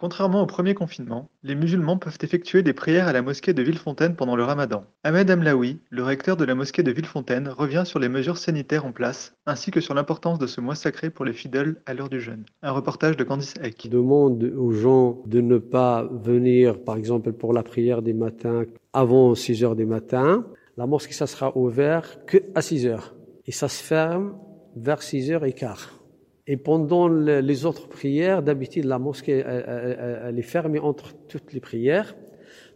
Contrairement au premier confinement, les musulmans peuvent effectuer des prières à la mosquée de Villefontaine pendant le ramadan. Ahmed Amlaoui, le recteur de la mosquée de Villefontaine, revient sur les mesures sanitaires en place, ainsi que sur l'importance de ce mois sacré pour les fidèles à l'heure du jeûne. Un reportage de Candice Eck. Demande aux gens de ne pas venir, par exemple, pour la prière des matins avant 6 heures du matin. La mosquée, ça sera ouvert que à 6 heures. Et ça se ferme vers 6 heures et quart. Et pendant les autres prières, d'habitude, la mosquée, elle, est fermée entre toutes les prières.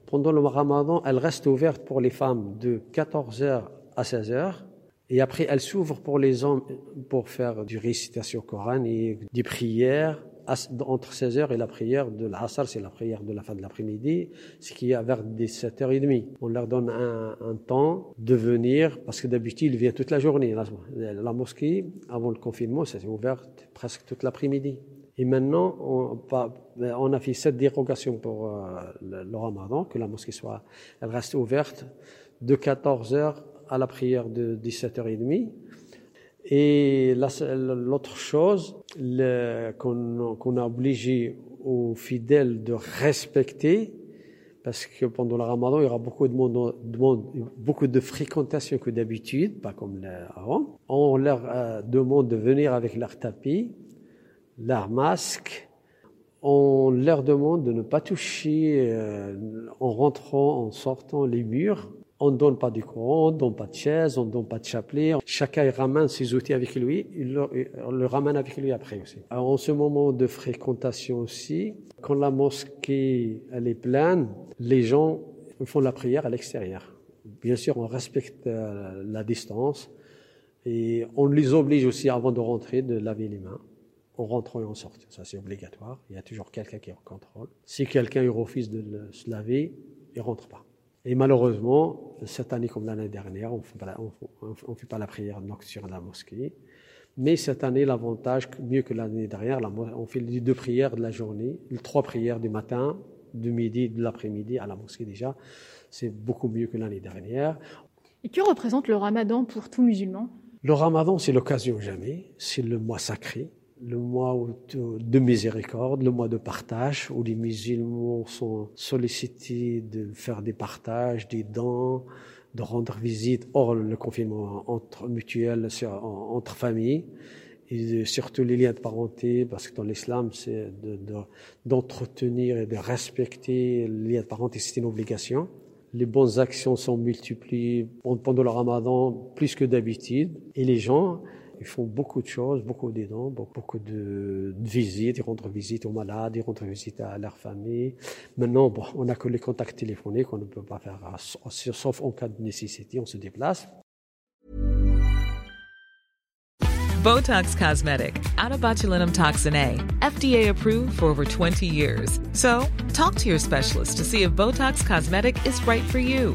Pendant le ramadan, elle reste ouverte pour les femmes de 14h à 16h. Et après, elle s'ouvre pour les hommes pour faire du récitation Coran et des prières entre 16h et la prière de l'Asr, c'est la prière de la fin de l'après-midi, ce qui est vers 17h30. On leur donne un, temps de venir, parce que d'habitude, ils viennent toute la journée. La, mosquée, avant le confinement, s'est ouvert presque toute l'après-midi. Et maintenant, on, a fait cette dérogation pour euh, le, le, ramadan, que la mosquée soit, elle reste ouverte de 14h à la prière de 17h30 et l'autre chose qu'on a obligé aux fidèles de respecter, parce que pendant le ramadan, il y aura beaucoup de monde, beaucoup de fréquentation que d'habitude, pas comme avant. On leur euh, demande de venir avec leur tapis, leur masque. On leur demande de ne pas toucher euh, en rentrant, en sortant les murs. On ne donne pas du courant, on ne donne pas de chaise, on ne donne pas de chapelet. Chacun ramène ses outils avec lui, il le, on le ramène avec lui après aussi. Alors, en ce moment de fréquentation aussi, quand la mosquée elle est pleine, les gens font la prière à l'extérieur. Bien sûr, on respecte euh, la distance et on les oblige aussi avant de rentrer de laver les mains en rentrant et en sortant. Ça, c'est obligatoire. Il y a toujours quelqu'un qui contrôle. Si quelqu'un refuse de se laver, il rentre pas. Et malheureusement, cette année comme l'année dernière, on ne fait, pas la prière nocturne à la mosquée. Mais cette année, l'avantage, mieux que l'année dernière, on fait les deux prières de la journée, les trois prières du matin, du midi, de l'après-midi à la mosquée déjà. C'est beaucoup mieux que l'année dernière. Et que représente le ramadan pour tout musulman? Le ramadan, c'est l'occasion jamais, c'est le mois sacré le mois de miséricorde, le mois de partage, où les musulmans sont sollicités de faire des partages, des dons, de rendre visite hors le confinement entre mutuel, entre familles, et surtout les liens de parenté, parce que dans l'islam, c'est d'entretenir et de respecter les liens de parenté, c'est une obligation. Les bonnes actions sont multipliées pendant le ramadan plus que d'habitude, et les gens, ils font beaucoup de choses, beaucoup d'aidants, beaucoup de, visites. Ils rendent visite aux malades, ils rendent visite à leur famille. Maintenant, bon, on n'a que les contacts téléphoniques, on ne peut pas faire, sauf en cas de nécessité, on se déplace. Botox Cosmetic, out of botulinum toxin A, FDA approved for over 20 years. So, talk to your specialist to see if Botox Cosmetic is right for you.